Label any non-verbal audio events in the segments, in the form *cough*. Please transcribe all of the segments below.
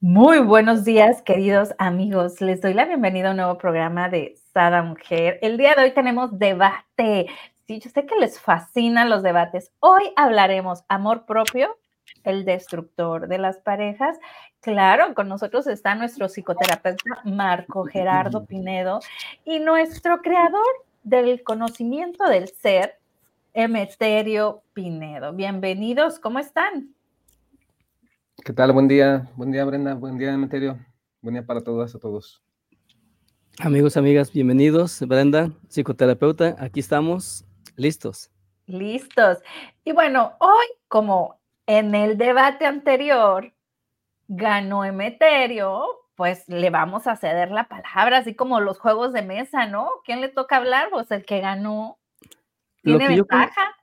Muy buenos días, queridos amigos. Les doy la bienvenida a un nuevo programa de Sada Mujer. El día de hoy tenemos debate. Sí, yo sé que les fascinan los debates. Hoy hablaremos amor propio, el destructor de las parejas. Claro, con nosotros está nuestro psicoterapeuta Marco Gerardo *laughs* Pinedo y nuestro creador del conocimiento del ser, Emeterio Pinedo. Bienvenidos, ¿cómo están? ¿Qué tal? Buen día, buen día Brenda, buen día Demeterio, buen día para todas, a todos. Amigos, amigas, bienvenidos. Brenda, psicoterapeuta, aquí estamos, listos. Listos. Y bueno, hoy, como en el debate anterior, ganó Emeterio, pues le vamos a ceder la palabra, así como los juegos de mesa, ¿no? ¿Quién le toca hablar? Pues el que ganó. ¿Tiene ventaja?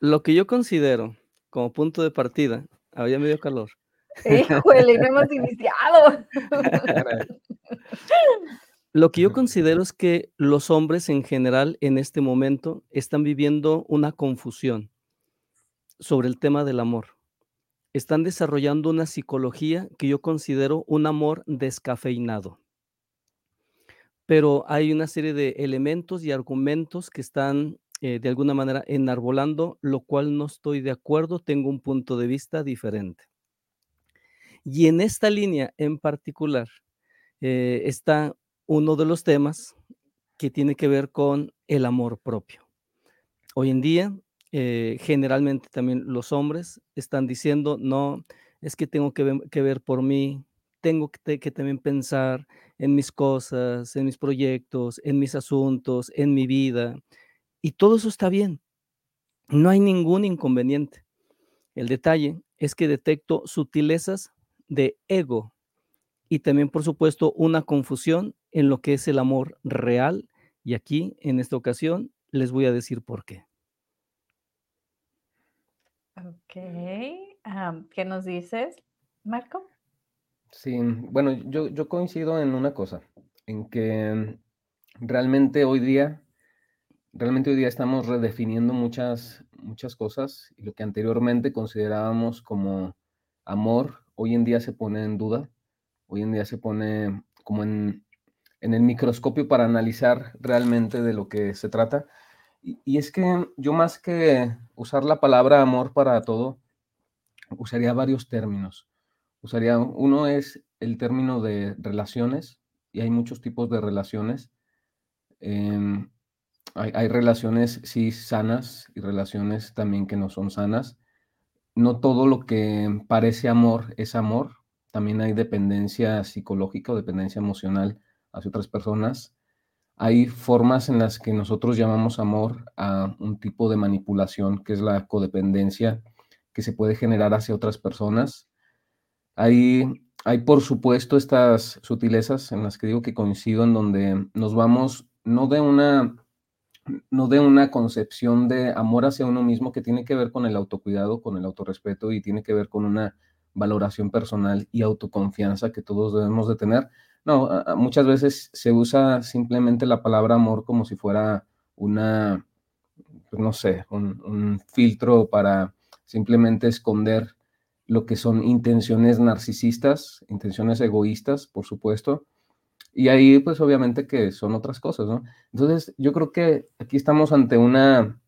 lo que yo considero como punto de partida, había medio calor, Híjole, no hemos iniciado. *laughs* Lo que yo considero es que los hombres en general en este momento están viviendo una confusión sobre el tema del amor. Están desarrollando una psicología que yo considero un amor descafeinado. Pero hay una serie de elementos y argumentos que están eh, de alguna manera enarbolando, lo cual no estoy de acuerdo, tengo un punto de vista diferente. Y en esta línea en particular eh, está uno de los temas que tiene que ver con el amor propio. Hoy en día, eh, generalmente también los hombres están diciendo, no, es que tengo que ver, por mí, tengo que, que, también pensar en mis cosas, en mis proyectos, en mis asuntos, en mi vida. Y todo eso está bien. No hay ningún inconveniente. El detalle es que detecto sutilezas de ego y también, por supuesto, una confusión en lo que es el amor real. Y aquí, en esta ocasión, les voy a decir por qué. Ok. ¿Qué nos dices, Marco? Sí, bueno, yo, yo coincido en una cosa, en que realmente hoy día, realmente hoy día estamos redefiniendo muchas, muchas cosas y lo que anteriormente considerábamos como amor hoy en día se pone en duda, hoy en día se pone como en, el microscopio para analizar realmente de lo que se trata. Y, es que yo más que usar la palabra amor para todo, usaría varios términos. Usaría, uno es el término de relaciones, y hay muchos tipos de relaciones. Em, hay, hay, relaciones, sí, sanas y relaciones también que no son sanas no todo lo que parece amor es amor. También hay dependencia psicológica o dependencia emocional hacia otras personas. Hay formas en las que nosotros llamamos amor a un tipo de manipulación, que es la codependencia que se puede generar hacia otras personas. Hay, hay por supuesto, estas sutilezas en las que digo que coincido, en donde nos vamos no de una no de una concepción de amor hacia uno mismo que tiene que ver con el autocuidado, con el autorrespeto y tiene que ver con una valoración personal y autoconfianza que todos debemos de tener. No, muchas veces se usa simplemente la palabra amor como si fuera una, pues, no sé, un, un filtro para simplemente esconder lo que son intenciones narcisistas, intenciones egoístas, por supuesto, y ahí, pues obviamente que son otras cosas, ¿no? Entonces, yo creo que aquí estamos ante una,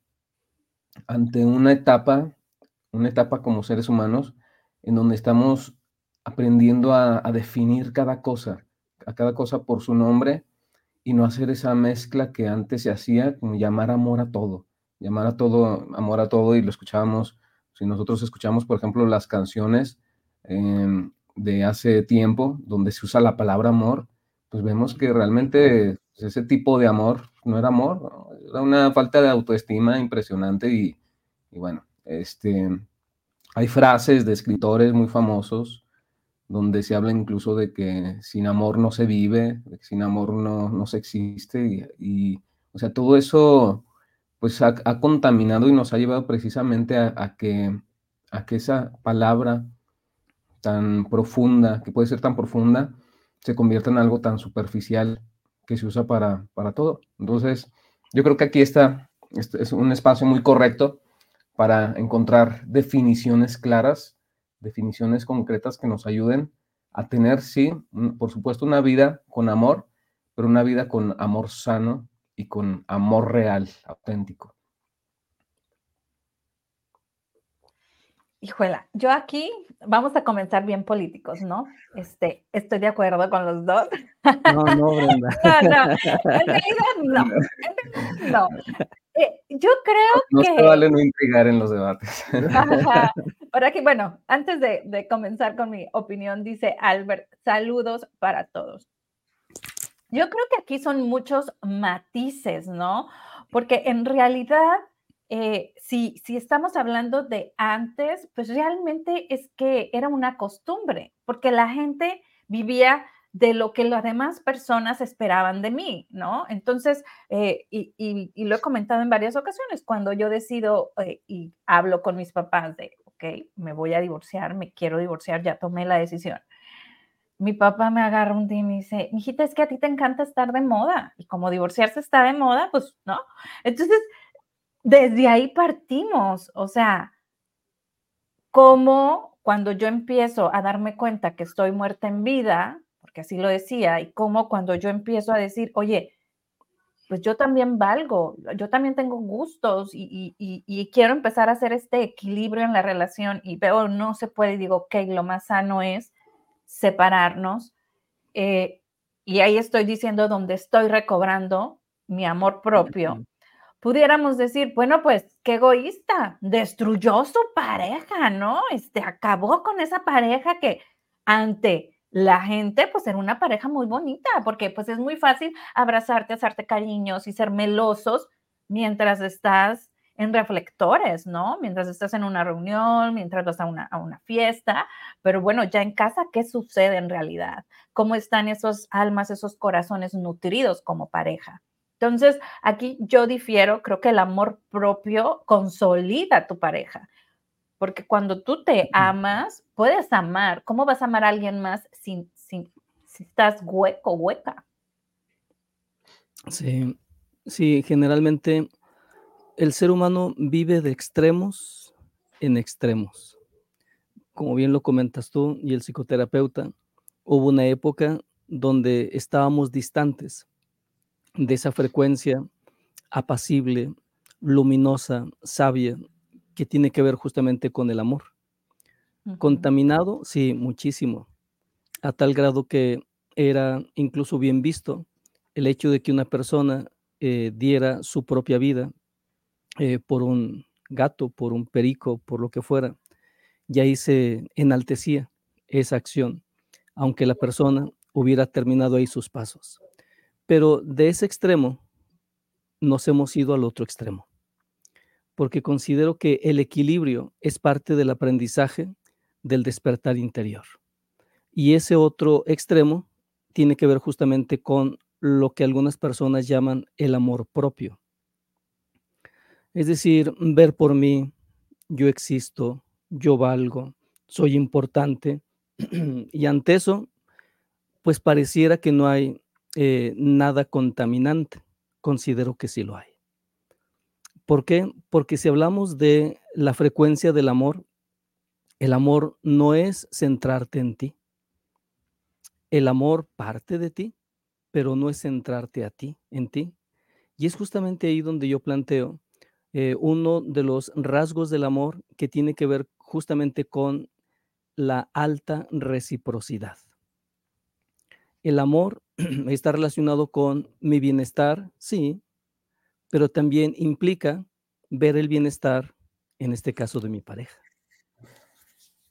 ante una etapa, una etapa como seres humanos, en donde estamos aprendiendo a, definir cada cosa, a cada cosa por su nombre y no hacer esa mezcla que antes se hacía, como llamar amor a todo, llamar a todo, amor a todo, y lo escuchábamos, si nosotros escuchamos, por ejemplo, las canciones em, de hace tiempo, donde se usa la palabra amor, pues vemos que realmente pues, ese tipo de amor no era amor, era una falta de autoestima impresionante y, bueno, este, hay frases de escritores muy famosos donde se habla incluso de que sin amor no se vive, de que sin amor no, no se existe y, o sea, todo eso pues ha, contaminado y nos ha llevado precisamente a, que, a que esa palabra tan profunda, que puede ser tan profunda, se convierte en algo tan superficial que se usa para, para todo. Entonces, yo creo que aquí está, es un espacio muy correcto para encontrar definiciones claras, definiciones concretas que nos ayuden a tener, sí, por supuesto, una vida con amor, pero una vida con amor sano y con amor real, auténtico. Hijuela, yo aquí vamos a comenzar bien políticos, ¿no? Este, estoy de acuerdo con los dos. No, no, Brenda. *laughs* no, no, en realidad no. no. Eh, yo creo que. No se vale no intrigar en los debates. *laughs* Ahora que, bueno, antes de, de comenzar con mi opinión, dice Albert, saludos para todos. Yo creo que aquí son muchos matices, ¿no? Porque en realidad eh, si, si estamos hablando de antes, pues realmente es que era una costumbre, porque la gente vivía de lo que las demás personas esperaban de mí, ¿no? Entonces, eh, y, lo he comentado en varias ocasiones, cuando yo decido eh, y hablo con mis papás de, ok, me voy a divorciar, me quiero divorciar, ya tomé la decisión. Mi papá me agarra un día y me dice, hijita, es que a ti te encanta estar de moda, y como divorciarse está de moda, pues, ¿no? Entonces, desde ahí partimos, o sea, como cuando yo empiezo a darme cuenta que estoy muerta en vida, porque así lo decía, y como cuando yo empiezo a decir, oye, pues yo también valgo, yo también tengo gustos y, quiero empezar a hacer este equilibrio en la relación y veo no se puede, digo, ok, lo más sano es separarnos. Eh, y ahí estoy diciendo donde estoy recobrando mi amor propio, pudiéramos decir, bueno, pues qué egoísta, destruyó su pareja, ¿no? Este acabó con esa pareja que ante la gente, pues era una pareja muy bonita, porque pues es muy fácil abrazarte, hacerte cariños y ser melosos mientras estás en reflectores, ¿no? Mientras estás en una reunión, mientras vas a una, a una fiesta, pero bueno, ya en casa, ¿qué sucede en realidad? ¿Cómo están esos almas, esos corazones nutridos como pareja? Entonces, aquí yo difiero, creo que el amor propio consolida a tu pareja, porque cuando tú te amas, puedes amar. ¿Cómo vas a amar a alguien más si, si, estás hueco, hueca? Sí, sí, generalmente el ser humano vive de extremos en extremos. Como bien lo comentas tú y el psicoterapeuta, hubo una época donde estábamos distantes de esa frecuencia apacible, luminosa, sabia, que tiene que ver justamente con el amor. Contaminado, sí, muchísimo, a tal grado que era incluso bien visto el hecho de que una persona eh, diera su propia vida eh, por un gato, por un perico, por lo que fuera, y ahí se enaltecía esa acción, aunque la persona hubiera terminado ahí sus pasos. Pero de ese extremo nos hemos ido al otro extremo, porque considero que el equilibrio es parte del aprendizaje del despertar interior. Y ese otro extremo tiene que ver justamente con lo que algunas personas llaman el amor propio. Es decir, ver por mí, yo existo, yo valgo, soy importante, *clears throat* y ante eso, pues pareciera que no hay eh, nada contaminante. Considero que sí lo hay. ¿Por qué? Porque si hablamos de la frecuencia del amor, el amor no es centrarte en ti. El amor parte de ti, pero no es centrarte a ti, en ti. Y es justamente ahí donde yo planteo eh, uno de los rasgos del amor que tiene que ver justamente con la alta reciprocidad. El amor *clears throat* está relacionado con mi bienestar, sí, pero también implica ver el bienestar, en este caso, de mi pareja.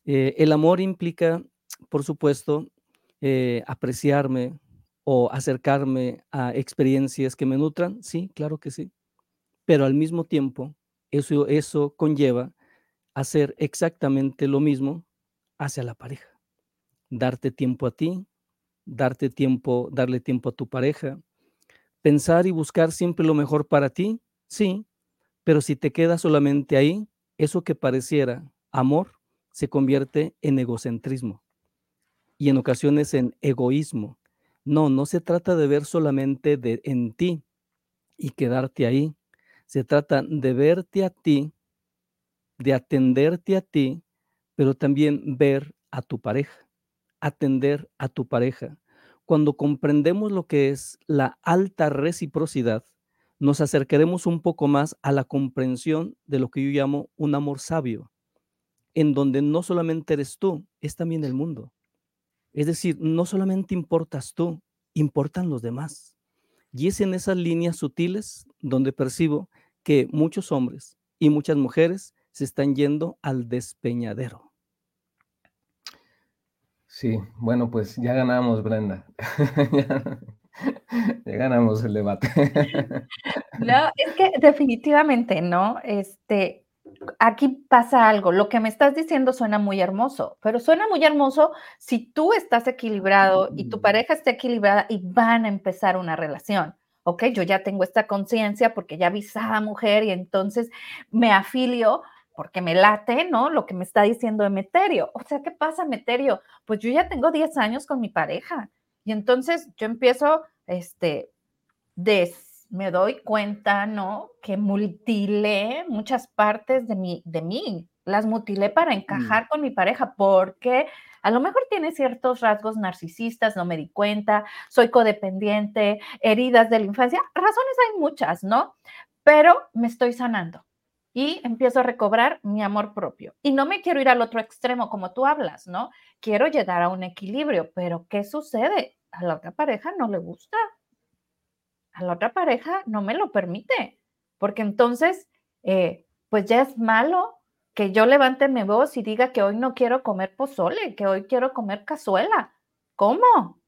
Eh, el amor implica, por supuesto, eh, apreciarme o acercarme a experiencias que me nutran, sí, claro que sí, pero al mismo tiempo, eso, eso conlleva hacer exactamente lo mismo hacia la pareja, darte tiempo a ti, darte tiempo, darle tiempo a tu pareja, pensar y buscar siempre lo mejor para ti, sí, pero si te quedas solamente ahí, eso que pareciera amor se convierte en egocentrismo y en ocasiones en egoísmo. No, no se trata de ver solamente de, en ti y quedarte ahí. Se trata de verte a ti, de atenderte a ti, pero también ver a tu pareja atender a tu pareja. Cuando comprendemos lo que es la alta reciprocidad, nos acercaremos un poco más a la comprensión de lo que yo llamo un amor sabio, en donde no solamente eres tú, es también el mundo. Es decir, no solamente importas tú, importan los demás. Y es en esas líneas sutiles donde percibo que muchos hombres y muchas mujeres se están yendo al despeñadero. Sí, bueno, pues ya ganamos, Brenda. *laughs* ya, ganamos el debate. *laughs* no, es que definitivamente, ¿no? Este, aquí pasa algo. Lo que me estás diciendo suena muy hermoso, pero suena muy hermoso si tú estás equilibrado y tu mm. pareja está equilibrada y van a empezar una relación. Ok, yo ya tengo esta conciencia porque ya vi a mujer y entonces me afilio porque me late, ¿no? Lo que me está diciendo Emeterio. O sea, ¿qué pasa, Emeterio? Pues yo ya tengo 10 años con mi pareja y entonces yo empiezo, este, me doy cuenta, ¿no? Que mutilé muchas partes de mí, de mí, las mutilé para mm. encajar con mi pareja porque a lo mejor tiene ciertos rasgos narcisistas, no me di cuenta, soy codependiente, heridas de la infancia, razones hay muchas, ¿no? Pero me estoy sanando y empiezo a recobrar mi amor propio. Y no me quiero ir al otro extremo como tú hablas, ¿no? Quiero llegar a un equilibrio, pero ¿qué sucede? A la otra pareja no le gusta. A la otra pareja no me lo permite, porque entonces, eh, pues ya es malo que yo levante mi voz y diga que hoy no quiero comer pozole, que hoy quiero comer cazuela. ¿Cómo?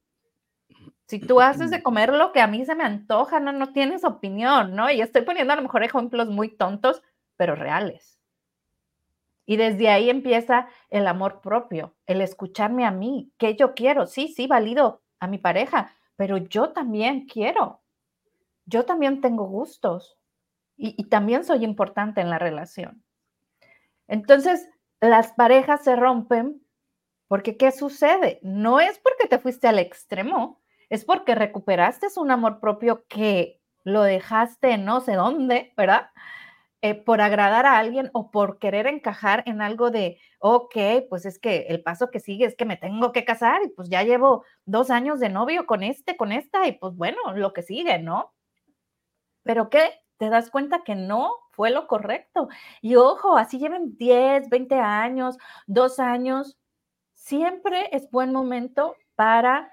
Si tú haces de *clears throat* comer lo que a mí se me antoja, no, no tienes opinión, ¿no? Y estoy poniendo a lo mejor ejemplos muy tontos, pero reales. Y desde ahí empieza el amor propio, el escucharme a mí, que yo quiero. Sí, sí, valido a mi pareja, pero yo también quiero. Yo también tengo gustos y, y también soy importante en la relación. Entonces, las parejas se rompen porque ¿qué sucede? No es porque te fuiste al extremo, es porque recuperaste un amor propio que lo dejaste no sé dónde, ¿verdad? Eh, por agradar a alguien o por querer encajar en algo de, ok, pues es que el paso que sigue es que me tengo que casar y pues ya llevo dos años de novio con este, con esta y pues bueno, lo que sigue, ¿no? Pero ¿qué? Te das cuenta que no fue lo correcto. Y ojo, así lleven 10, 20 años, dos años, siempre es buen momento para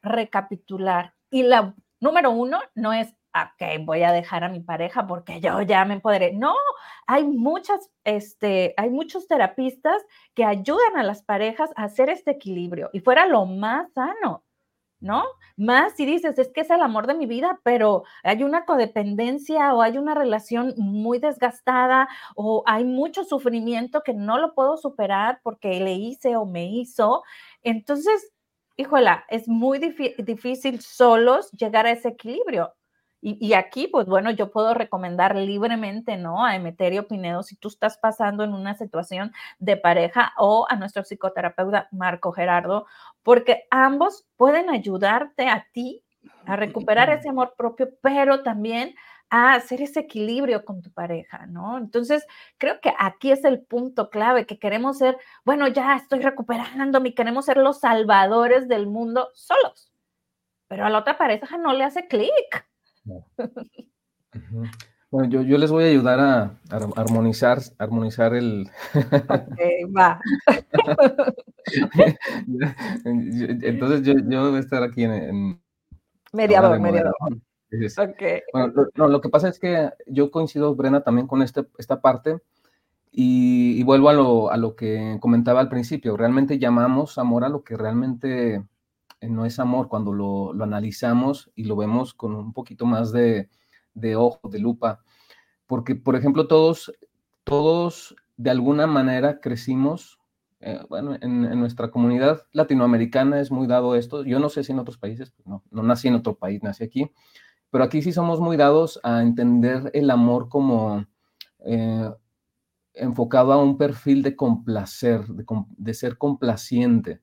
recapitular. Y la número uno no es ok, voy a dejar a mi pareja porque yo ya me empoderé. No, hay muchas, este, hay muchos terapistas que ayudan a las parejas a hacer este equilibrio y fuera lo más sano, ¿no? Más si dices, es que es el amor de mi vida, pero hay una codependencia o hay una relación muy desgastada o hay mucho sufrimiento que no lo puedo superar porque le hice o me hizo. Entonces, híjola, es muy difícil solos llegar a ese equilibrio. Y, aquí, pues bueno, yo puedo recomendar libremente, ¿no? A Emeterio Pinedo si tú estás pasando en una situación de pareja o a nuestro psicoterapeuta Marco Gerardo, porque ambos pueden ayudarte a ti a recuperar ese amor propio, pero también a hacer ese equilibrio con tu pareja, ¿no? Entonces, creo que aquí es el punto clave, que queremos ser, bueno, ya estoy recuperándome, queremos ser los salvadores del mundo solos, pero a la otra pareja no le hace clic. Bueno, yo, yo, les voy a ayudar a, armonizar, armonizar el. Ok, va. *laughs* Entonces yo, yo, voy a estar aquí en. mediador, mediador. Bueno, lo, lo, que pasa es que yo coincido, Brena, también con este, esta parte. Y, y, vuelvo a lo, a lo que comentaba al principio. Realmente llamamos amor a lo que realmente no es amor cuando lo, analizamos y lo vemos con un poquito más de, ojo, de lupa. Porque, por ejemplo, todos, todos de alguna manera crecimos, eh, bueno, en, nuestra comunidad latinoamericana es muy dado esto. Yo no sé si en otros países, pues no, nací en otro país, nací aquí, pero aquí sí somos muy dados a entender el amor como eh, enfocado a un perfil de complacer, de ser complaciente.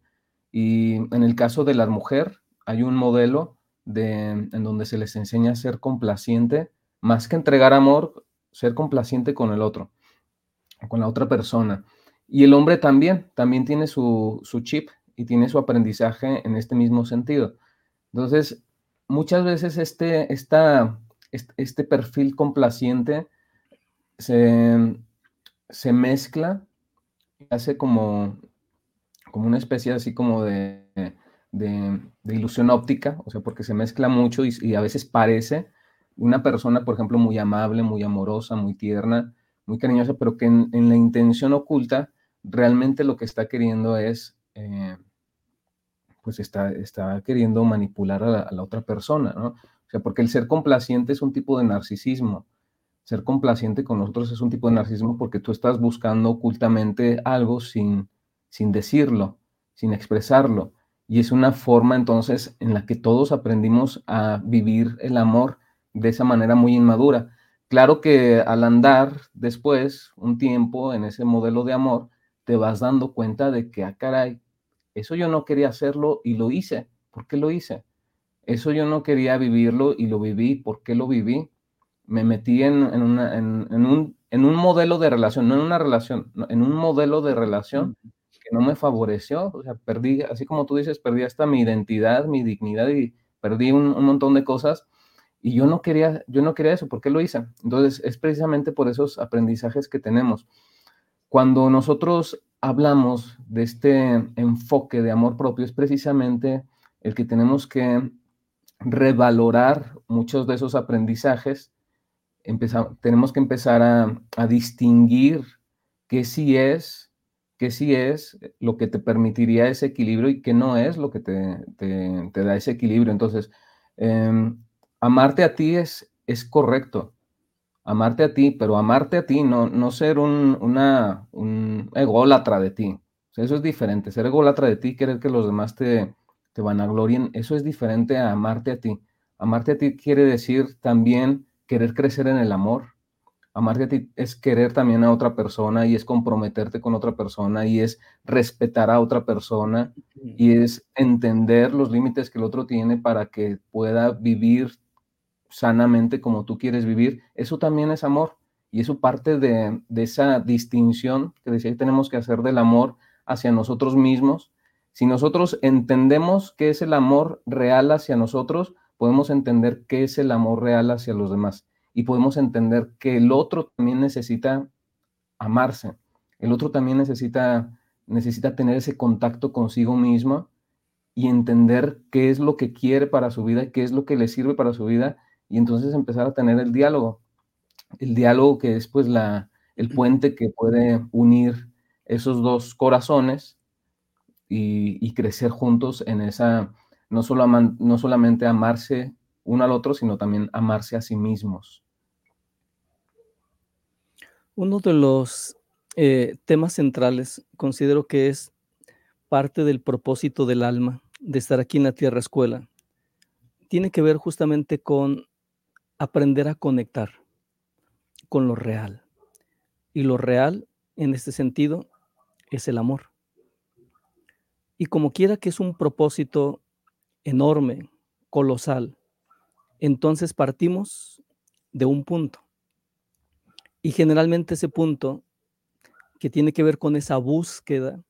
Y en el caso de la mujer, hay un modelo de, en donde se les enseña a ser complaciente, más que entregar amor, ser complaciente con el otro, con la otra persona. Y el hombre también, también tiene su, chip y tiene su aprendizaje en este mismo sentido. Entonces, muchas veces este, esta, este perfil complaciente se, se mezcla, hace como, como una especie así como de, de, ilusión óptica, o sea, porque se mezcla mucho y, a veces parece una persona, por ejemplo, muy amable, muy amorosa, muy tierna, muy cariñosa, pero que en, la intención oculta realmente lo que está queriendo es, eh, pues está, está queriendo manipular a la, otra persona, ¿no? O sea, porque el ser complaciente es un tipo de narcisismo. Ser complaciente con nosotros es un tipo de narcisismo porque tú estás buscando ocultamente algo sin, sin decirlo, sin expresarlo. Y es una forma entonces en la que todos aprendimos a vivir el amor de esa manera muy inmadura. Claro que al andar después un tiempo en ese modelo de amor, te vas dando cuenta de que, ah, caray, eso yo no quería hacerlo y lo hice. ¿Por qué lo hice? Eso yo no quería vivirlo y lo viví. ¿Por qué lo viví? Me metí en, un modelo de relación, no en una relación, en un modelo de relación que no me favoreció. O sea, perdí, así como tú dices, perdí hasta mi identidad, mi dignidad y perdí un, un montón de cosas y yo no quería, yo no quería eso, ¿por qué lo hice? Entonces, es precisamente por esos aprendizajes que tenemos. Cuando nosotros hablamos de este enfoque de amor propio, es precisamente el que tenemos que revalorar muchos de esos aprendizajes. tenemos que empezar a, distinguir qué sí es, qué sí es lo que te permitiría ese equilibrio y qué no es lo que te, da ese equilibrio. Entonces, em, amarte a ti es, es correcto, amarte a ti, pero amarte a ti, no, no ser un, una, un ególatra de ti. eso es diferente. Ser ególatra de ti, querer que los demás te, te vanaglorien, eso es diferente a amarte a ti. Amarte a ti quiere decir también querer crecer en el amor. Amarte a ti es querer también a otra persona y es comprometerte con otra persona y es respetar a otra persona y es entender los límites que el otro tiene para que pueda vivir sanamente como tú quieres vivir, eso también es amor. Y eso parte de, esa distinción que decía que tenemos que hacer del amor hacia nosotros mismos. Si nosotros entendemos qué es el amor real hacia nosotros, podemos entender qué es el amor real hacia los demás. Y podemos entender que el otro también necesita amarse. El otro también necesita, necesita tener ese contacto consigo mismo y entender qué es lo que quiere para su vida, qué es lo que le sirve para su vida y entonces empezar a tener el diálogo. El diálogo que es pues la, el puente que puede unir esos dos corazones y, crecer juntos en esa, no, solo no solamente amarse uno al otro, sino también amarse a sí mismos. Uno de los eh, temas centrales considero que es parte del propósito del alma de estar aquí en la Tierra Escuela. Tiene que ver justamente con aprender a conectar con lo real. Y lo real, en este sentido, es el amor. Y como quiera que es un propósito enorme, colosal, entonces partimos de un punto. Y generalmente ese punto, que tiene que ver con esa búsqueda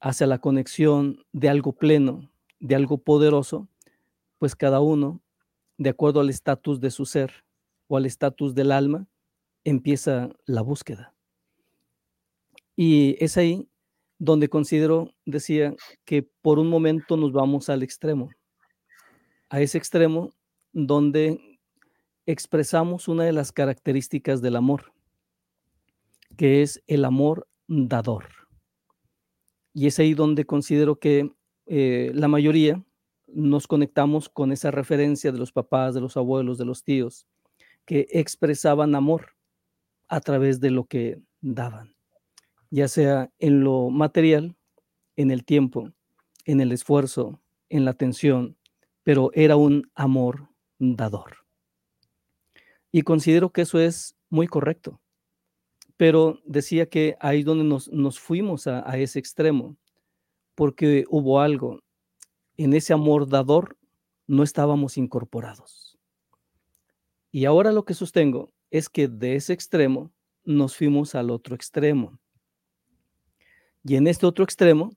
hacia la conexión de algo pleno, de algo poderoso, pues cada uno de acuerdo al estatus de su ser o al estatus del alma, empieza la búsqueda. Y es ahí donde considero, decía, que por un momento nos vamos al extremo, a ese extremo donde expresamos una de las características del amor, que es el amor dador. Y es ahí donde considero que eh, la mayoría nos conectamos con esa referencia de los papás, de los abuelos, de los tíos, que expresaban amor a través de lo que daban, ya sea en lo material, en el tiempo, en el esfuerzo, en la atención, pero era un amor dador. Y considero que eso es muy correcto. Pero decía que ahí donde nos, fuimos a ese extremo, porque hubo algo en ese amor dador no estábamos incorporados. Y ahora lo que sostengo es que de ese extremo nos fuimos al otro extremo. Y en este otro extremo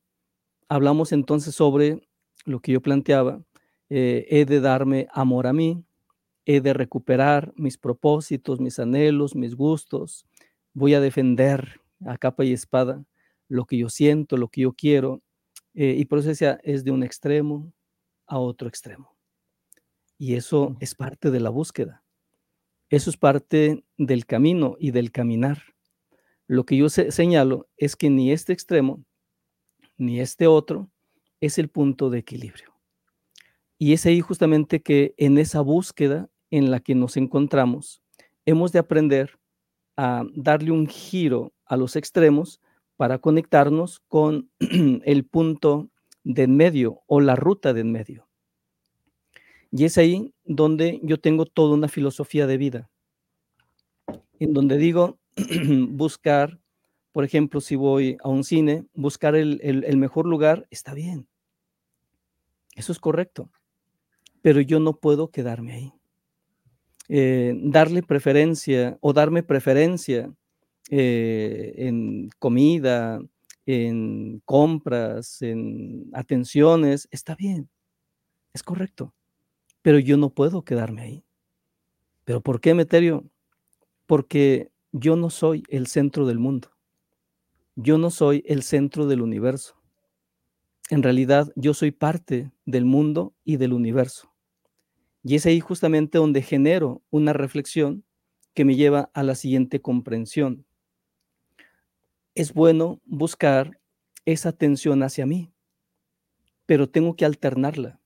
hablamos entonces sobre lo que yo planteaba, eh, he de darme amor a mí, he de recuperar mis propósitos, mis anhelos, mis gustos, voy a defender a capa y espada lo que yo siento, lo que yo quiero, eh, y por eso decía, es de un extremo a otro extremo. Y eso es parte de la búsqueda. Eso es parte del camino y del caminar. Lo que yo señalo es que ni este extremo ni este otro es el punto de equilibrio. Y es ahí justamente que en esa búsqueda en la que nos encontramos, hemos de aprender a darle un giro a los extremos para conectarnos con *clears throat* el punto de en medio o la ruta de en medio. Y es ahí donde yo tengo toda una filosofía de vida, en donde digo *clears throat* buscar, por ejemplo, si voy a un cine, buscar el, mejor lugar, está bien. Eso es correcto. Pero yo no puedo quedarme ahí. Eh, darle preferencia o darme preferencia eh, en comida, en compras, en atenciones, está bien, es correcto, pero yo no puedo quedarme ahí. ¿Pero por qué, Meterio? Porque yo no soy el centro del mundo. Yo no soy el centro del universo. En realidad, yo soy parte del mundo y del universo. Y es ahí justamente donde genero una reflexión que me lleva a la siguiente comprensión es bueno buscar esa atención hacia mí, pero tengo que alternarla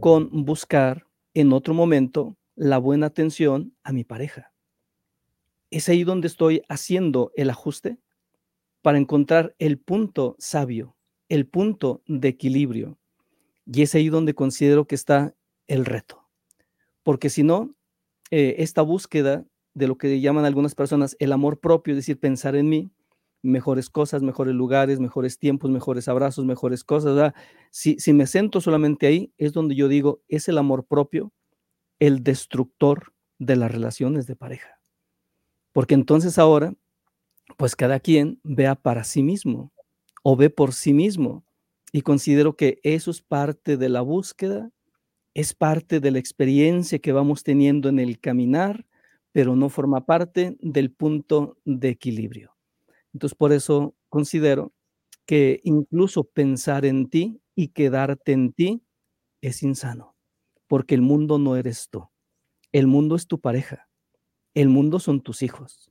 con buscar en otro momento la buena atención a mi pareja. Es ahí donde estoy haciendo el ajuste para encontrar el punto sabio, el punto de equilibrio. Y es ahí donde considero que está el reto. Porque si no, eh, esta búsqueda de lo que llaman algunas personas el amor propio, es decir, pensar en mí, mejores cosas, mejores lugares, mejores tiempos, mejores abrazos, mejores cosas. Si, si me siento solamente ahí, es donde yo digo, es el amor propio el destructor de las relaciones de pareja. Porque entonces ahora, pues cada quien vea para sí mismo o ve por sí mismo. Y considero que eso es parte de la búsqueda, es parte de la experiencia que vamos teniendo en el caminar, pero no forma parte del punto de equilibrio. Entonces, por eso considero que incluso pensar en ti y quedarte en ti es insano, porque el mundo no eres tú. El mundo es tu pareja. El mundo son tus hijos.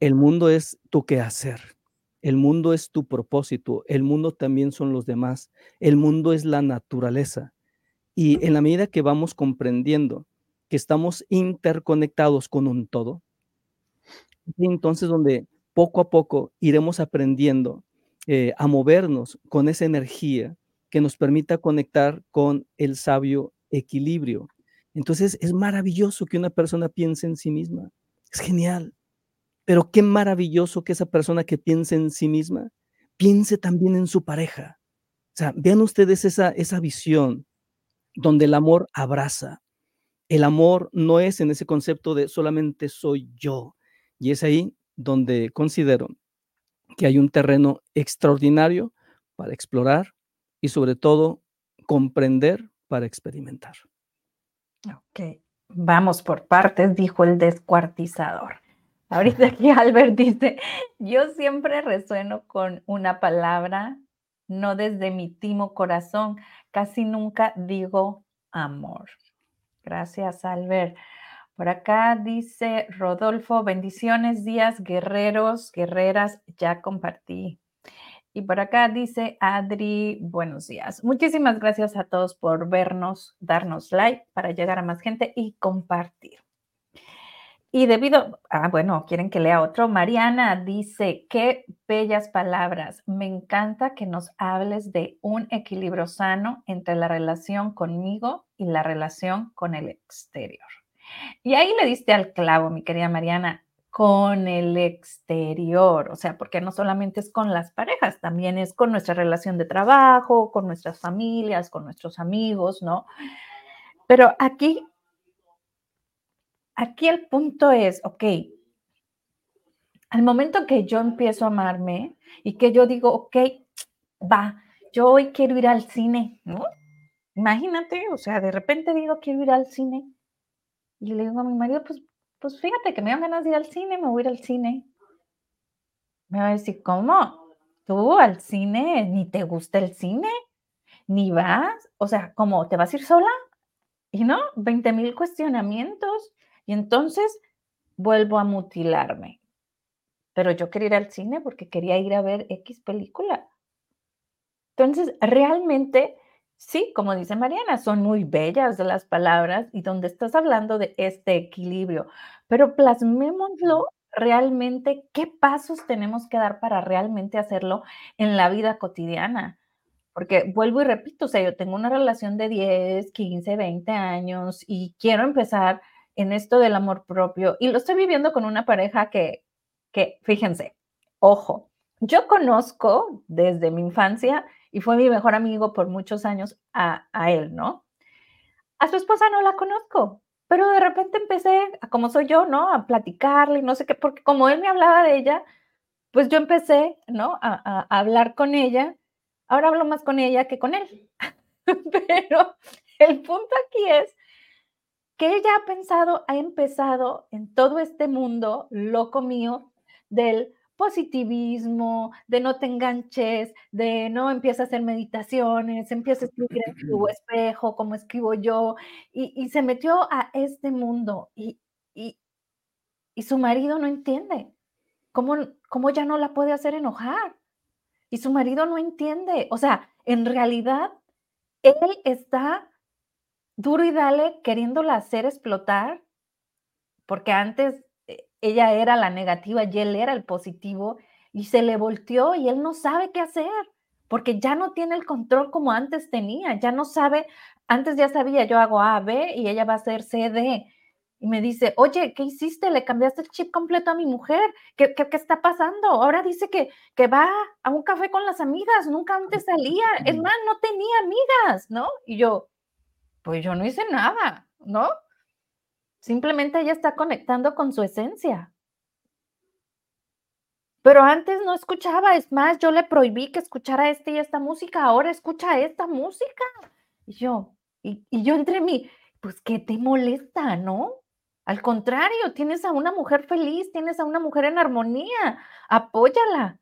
El mundo es tu quehacer. El mundo es tu propósito. El mundo también son los demás. El mundo es la naturaleza. Y en la medida que vamos comprendiendo que estamos interconectados con un todo, entonces donde poco a poco iremos aprendiendo eh, a movernos con esa energía que nos permita conectar con el sabio equilibrio. Entonces es maravilloso que una persona piense en sí misma. Es genial. Pero qué maravilloso que esa persona que piense en sí misma piense también en su pareja. O sea, vean ustedes esa, esa visión donde el amor abraza. El amor no es en ese concepto de solamente soy yo. Y es ahí donde considero que hay un terreno extraordinario para explorar y sobre todo comprender para experimentar. Ok, vamos por partes, dijo el descuartizador. Ahorita aquí Albert dice, yo siempre resueno con una palabra, no desde mi timo corazón, casi nunca digo amor. Gracias, Albert. Por acá dice Rodolfo, bendiciones, días, guerreros, guerreras, ya compartí. Y por acá dice Adri, buenos días. Muchísimas gracias a todos por vernos, darnos like para llegar a más gente y compartir. Y debido, ah, bueno, quieren que lea otro. Mariana dice, qué bellas palabras. Me encanta que nos hables de un equilibrio sano entre la relación conmigo y la relación con el exterior. Y ahí le diste al clavo, mi querida Mariana, con el exterior, o sea, porque no solamente es con las parejas, también es con nuestra relación de trabajo, con nuestras familias, con nuestros amigos, ¿no? Pero aquí, aquí el punto es, ok, al momento que yo empiezo a amarme y que yo digo, ok, va, yo hoy quiero ir al cine, ¿no? Imagínate, o sea, de repente digo, quiero ir al cine. Y le digo a mi marido, pues, pues fíjate que me dan ganas de ir al cine, me voy a ir al cine. Me va a decir, ¿cómo? ¿Tú al cine? ¿Ni te gusta el cine? ¿Ni vas? O sea, ¿cómo? ¿Te vas a ir sola? Y no, 20 mil cuestionamientos. Y entonces vuelvo a mutilarme. Pero yo quería ir al cine porque quería ir a ver X película. Entonces, realmente, sí, como dice Mariana, son muy bellas las palabras y donde estás hablando de este equilibrio, pero plasmémoslo realmente, qué pasos tenemos que dar para realmente hacerlo en la vida cotidiana. Porque vuelvo y repito, o sea, yo tengo una relación de 10, 15, 20 años y quiero empezar en esto del amor propio y lo estoy viviendo con una pareja que, que fíjense, ojo, yo conozco desde mi infancia y fue mi mejor amigo por muchos años a, a él, ¿no? A su esposa no la conozco, pero de repente empecé, como soy yo, ¿no? A platicarle y no sé qué, porque como él me hablaba de ella, pues yo empecé, ¿no? A, a hablar con ella. Ahora hablo más con ella que con él. *laughs* pero el punto aquí es que ella ha pensado, ha empezado en todo este mundo loco mío del positivismo, de no te enganches, de no empieza a hacer meditaciones, empieza a *laughs* escribir en tu espejo, como escribo yo, y, se metió a este mundo y, y, y su marido no entiende. ¿Cómo, ¿Cómo ya no la puede hacer enojar? Y su marido no entiende. O sea, en realidad, él está duro y dale queriéndola hacer explotar, porque antes eh, ella era la negativa y él era el positivo, y se le volteó y él no sabe qué hacer, porque ya no tiene el control como antes tenía, ya no sabe, antes ya sabía, yo hago A, B y ella va a hacer C, D. Y me dice, oye, ¿qué hiciste? ¿Le cambiaste el chip completo a mi mujer? ¿Qué, qué, qué está pasando? Ahora dice que, que va a un café con las amigas, nunca antes salía, es más, no tenía amigas, ¿no? Y yo, pues yo no hice nada, ¿no? Simplemente ella está conectando con su esencia. Pero antes no escuchaba, es más, yo le prohibí que escuchara esta y esta música, ahora escucha esta música. Y yo, y, y yo entre mí, pues, ¿qué te molesta, no? Al contrario, tienes a una mujer feliz, tienes a una mujer en armonía, apóyala.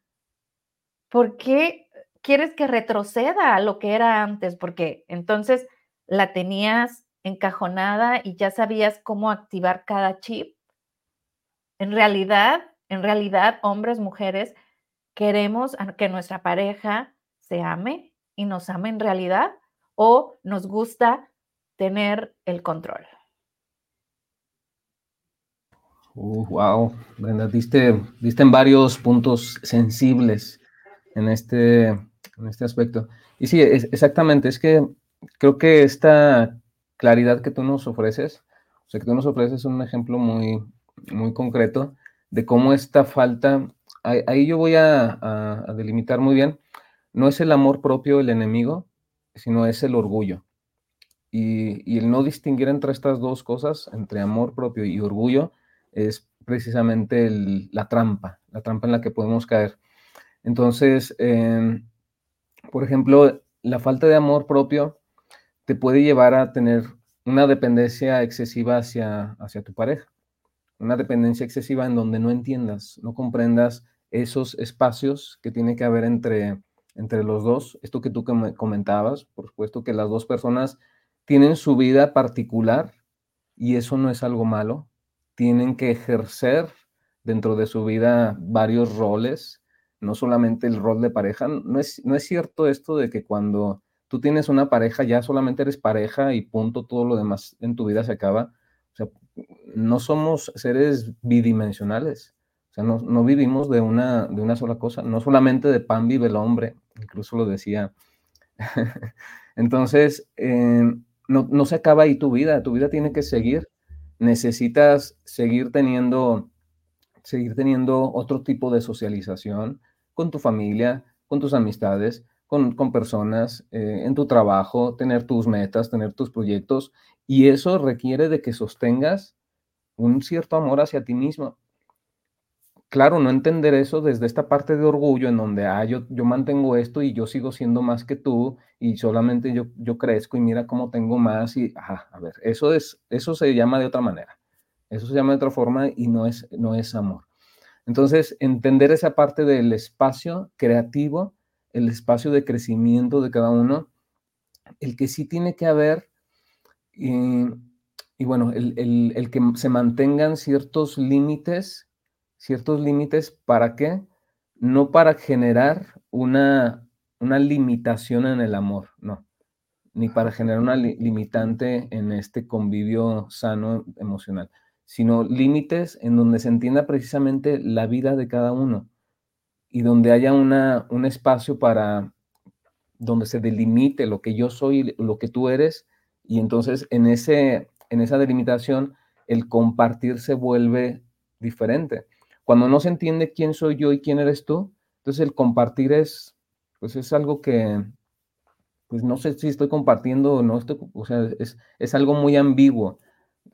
¿Por qué quieres que retroceda a lo que era antes? Porque entonces la tenías encajonada y ya sabías cómo activar cada chip. En realidad, en realidad, hombres, mujeres, queremos que nuestra pareja se ame y nos ame en realidad o nos gusta tener el control. Uh, wow, Brenda, diste, diste en varios puntos sensibles en este, en este aspecto. Y sí, es, exactamente, es que creo que esta claridad que tú nos ofreces, o sea, que tú nos ofreces un ejemplo muy, muy concreto de cómo esta falta, ahí, yo voy a, delimitar muy bien, no es el amor propio el enemigo, sino es el orgullo. Y, el no distinguir entre estas dos cosas, entre amor propio y orgullo, es precisamente la trampa, la trampa en la que podemos caer. Entonces, em, por ejemplo, la falta de amor propio te puede llevar a tener una dependencia excesiva hacia, hacia tu pareja. Una dependencia excesiva en donde no entiendas, no comprendas esos espacios que tiene que haber entre, entre los dos. Esto que tú comentabas, por supuesto que las dos personas tienen su vida particular y eso no es algo malo. Tienen que ejercer dentro de su vida varios roles, no solamente el rol de pareja. No es, no es cierto esto de que cuando tú tienes una pareja, ya solamente eres pareja y punto, todo lo demás en tu vida se acaba. O sea, no somos seres bidimensionales. O sea, no, vivimos de una, de una sola cosa. No solamente de pan vive el hombre, incluso lo decía. *laughs* Entonces, eh, no, no se acaba ahí tu vida. Tu vida tiene que seguir. Necesitas seguir teniendo, seguir teniendo otro tipo de socialización con tu familia, con tus amistades, con, personas, eh, en tu trabajo, tener tus metas, tener tus proyectos, y eso requiere de que sostengas un cierto amor hacia ti mismo. claro, no entender eso desde esta parte de orgullo en donde, ah, yo, yo mantengo esto y yo sigo siendo más que tú y solamente yo, yo crezco y mira cómo tengo más y, a ver, eso, es, eso se llama de otra manera, eso se llama de otra forma y no es, no es amor. Entonces, entender esa parte del espacio creativo, el espacio de crecimiento de cada uno, el que sí tiene que haber, y, y bueno, el, el, el que se mantengan ciertos límites ciertos límites, ¿para qué? No para generar una, una limitación en el amor, no, ni para generar una limitante en este convivio sano emocional, sino límites en donde se entienda precisamente la vida de cada uno y donde haya una, un espacio para donde se delimite lo que yo soy, lo que tú eres, y entonces en, ese, en esa delimitación el compartir se vuelve diferente. Cuando no se entiende quién soy yo y quién eres tú, entonces el compartir es, pues es algo que, pues no sé si estoy compartiendo o no, estoy, o sea, es, es algo muy ambiguo.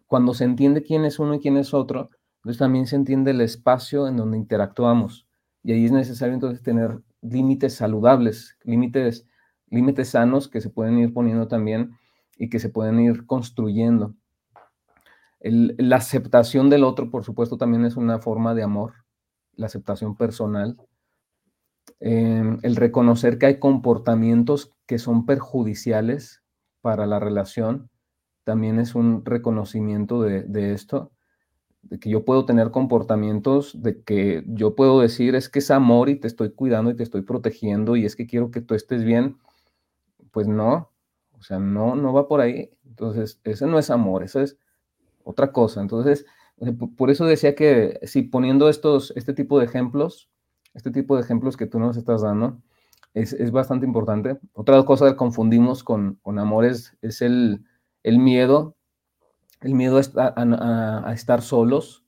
Cuando se entiende quién es uno y quién es otro, entonces también se entiende el espacio en donde interactuamos. Y ahí es necesario entonces tener límites saludables, límites, límites sanos que se pueden ir poniendo también y que se pueden ir construyendo la aceptación del otro, por supuesto, también es una forma de amor, la aceptación personal. Em, el reconocer que hay comportamientos que son perjudiciales para la relación, también es un reconocimiento de, de, esto, de que yo puedo tener comportamientos, de que yo puedo decir es que es amor y te estoy cuidando y te estoy protegiendo y es que quiero que tú estés bien. Pues no, o sea, no, no va por ahí. Entonces, ese no es amor, eso es otra cosa. Entonces, por eso decía que si poniendo estos, este tipo de ejemplos, este tipo de ejemplos que tú nos estás dando, es, es bastante importante. Otra cosa que confundimos con, con amor es, es el, el, miedo, el miedo a, a, estar solos.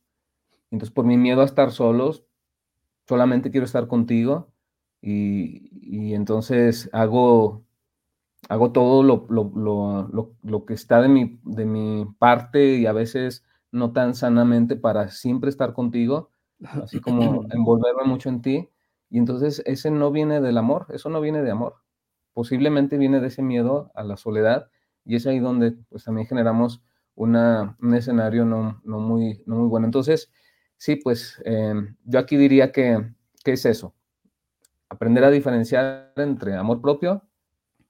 Entonces, por mi miedo a estar solos, solamente quiero estar contigo y, y entonces hago hago todo lo, lo, lo, lo, que está de mi, de mi parte y a veces no tan sanamente para siempre estar contigo, así como *clears throat* envolverme mucho en ti. Y entonces ese no viene del amor, eso no viene de amor. Posiblemente viene de ese miedo a la soledad y es ahí donde pues también generamos una, un escenario no, muy bueno. Entonces, sí, pues em, yo aquí diría que, ¿qué es eso? Aprender a diferenciar entre amor propio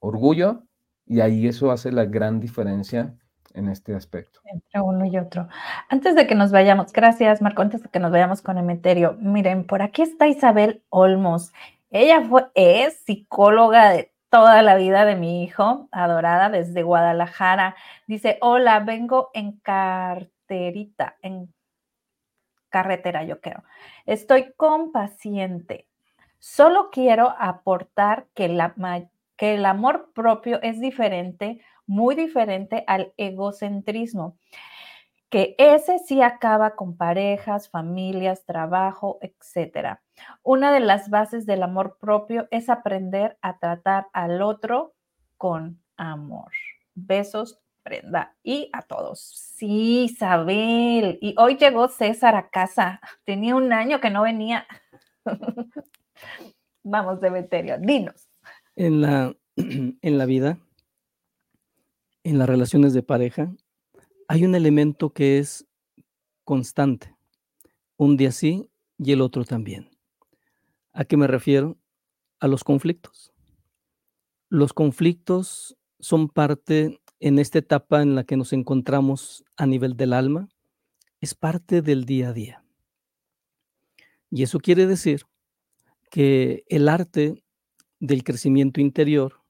orgullo y ahí eso hace la gran diferencia en este aspecto. Entre uno y otro. Antes de que nos vayamos, gracias Marco, antes de que nos vayamos con Emeterio, miren, por aquí está Isabel Olmos. Ella fue, es psicóloga de toda la vida de mi hijo, adorada desde Guadalajara. Dice, hola, vengo en carterita, en carretera, yo creo. Estoy con paciente. Solo quiero aportar que que el amor propio es diferente, muy diferente al egocentrismo, que ese sí acaba con parejas, familias, trabajo, etc. Una de las bases del amor propio es aprender a tratar al otro con amor. Besos, Brenda, y a todos. Sí, Isabel. Y hoy llegó César a casa. Tenía un año que no venía. *laughs* Vamos, Demeterio, dinos en la, *clears throat* en la vida, en las relaciones de pareja, hay un elemento que es constante. Un día sí y el otro también. ¿A qué me refiero? A los conflictos. Los conflictos son parte en esta etapa en la que nos encontramos a nivel del alma, es parte del día a día. Y eso quiere decir que el arte del crecimiento interior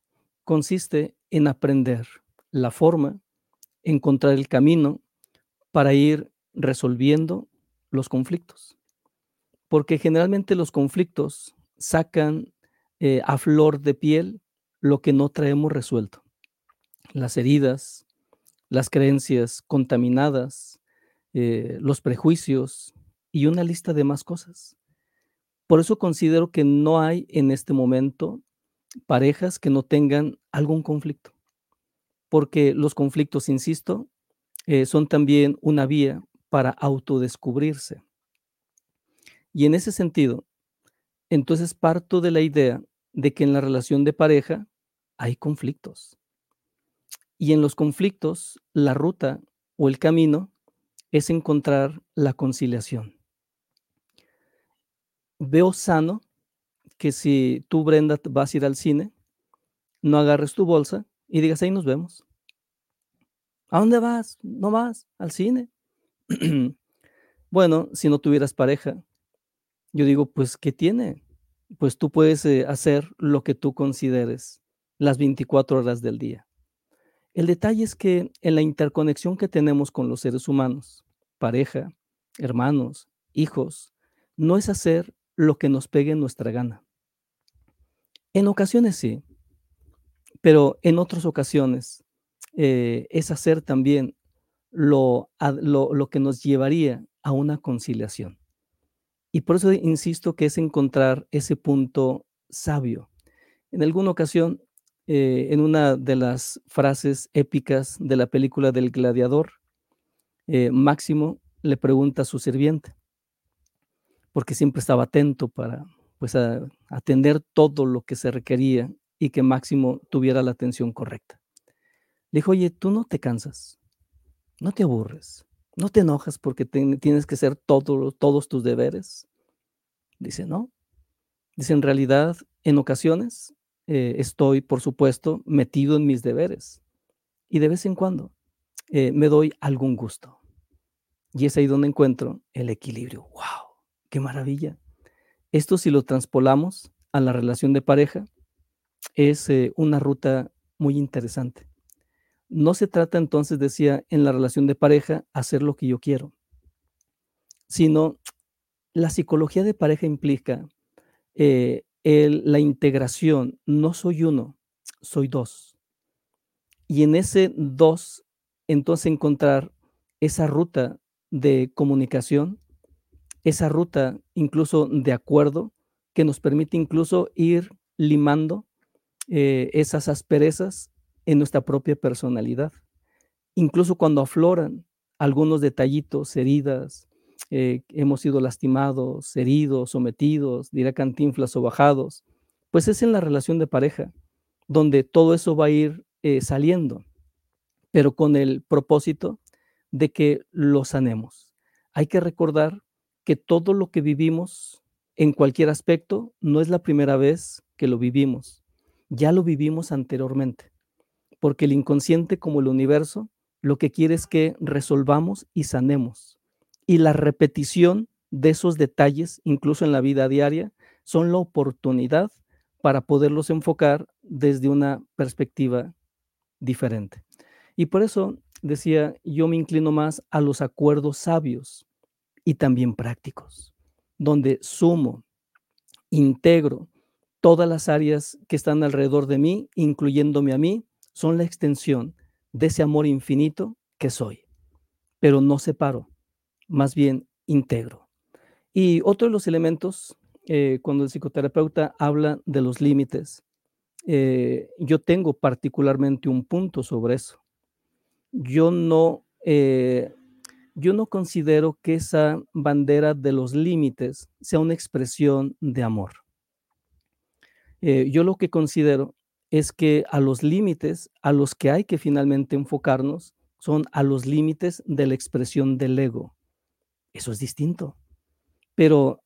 consiste en aprender la forma, encontrar el camino para ir resolviendo los conflictos. Porque generalmente los conflictos sacan eh, a flor de piel lo que no traemos resuelto. Las heridas, las creencias contaminadas, eh, los prejuicios y una lista de más cosas. Por eso considero que no hay en este momento parejas que no tengan algún conflicto, porque los conflictos, insisto, eh, son también una vía para autodescubrirse. Y en ese sentido, entonces parto de la idea de que en la relación de pareja hay conflictos. Y en los conflictos, la ruta o el camino es encontrar la conciliación. Veo sano que si tú, Brenda, vas a ir al cine, no agarres tu bolsa y digas, ahí nos vemos. ¿A dónde vas? No vas al cine. *clears throat* bueno, si no tuvieras pareja, yo digo, pues, ¿qué tiene? Pues tú puedes eh, hacer lo que tú consideres las 24 horas del día. El detalle es que en la interconexión que tenemos con los seres humanos, pareja, hermanos, hijos, no es hacer lo que nos pegue en nuestra gana. En ocasiones sí, pero en otras ocasiones eh, es hacer también lo, lo, lo que nos llevaría a una conciliación. Y por eso insisto que es encontrar ese punto sabio. En alguna ocasión, eh, en una de las frases épicas de la película del gladiador, eh, Máximo le pregunta a su sirviente, porque siempre estaba atento para pues, atender todo lo que se requería y que Máximo tuviera la atención correcta. Le dijo, oye, tú no te cansas, no te aburres, no te enojas porque tienes que hacer todos tus deberes. Dice, no. Dice, en realidad, en ocasiones eh, estoy, por supuesto, metido en mis deberes y de vez en cuando eh, me doy algún gusto. Y es ahí donde encuentro el equilibrio. ¡Wow! ¡Qué maravilla! Esto si lo transpolamos a la relación de pareja, es eh, una ruta muy interesante. No se trata entonces, decía, en la relación de pareja, hacer lo que yo quiero, sino la psicología de pareja implica eh, la integración. No soy uno, soy dos. Y en ese dos, entonces encontrar esa ruta de comunicación, esa ruta incluso de acuerdo, que nos permite incluso ir limando eh, esas asperezas en nuestra propia personalidad. Incluso cuando afloran algunos detallitos, heridas, eh, hemos sido lastimados, heridos, sometidos, dirá cantinflas o bajados, pues es en la relación de pareja donde todo eso va a ir eh, saliendo, pero con el propósito de que lo sanemos. Hay que recordar que todo lo que vivimos en cualquier aspecto no es la primera vez que lo vivimos, ya lo vivimos anteriormente, porque el inconsciente como el universo lo que quiere es que resolvamos y sanemos. Y la repetición de esos detalles, incluso en la vida diaria, son la oportunidad para poderlos enfocar desde una perspectiva diferente. Y por eso decía, yo me inclino más a los acuerdos sabios y también prácticos, donde sumo, integro todas las áreas que están alrededor de mí, incluyéndome a mí, son la extensión de ese amor infinito que soy. Pero no separo, más bien integro. Y otro de los elementos, eh, cuando el psicoterapeuta habla de los límites, eh, yo tengo particularmente un punto sobre eso. Yo no, eh, yo no considero que esa bandera de los límites sea una expresión de amor. Yo lo que considero es que a los límites a los que hay que finalmente enfocarnos son a los límites de la expresión del ego. Eso es distinto. Pero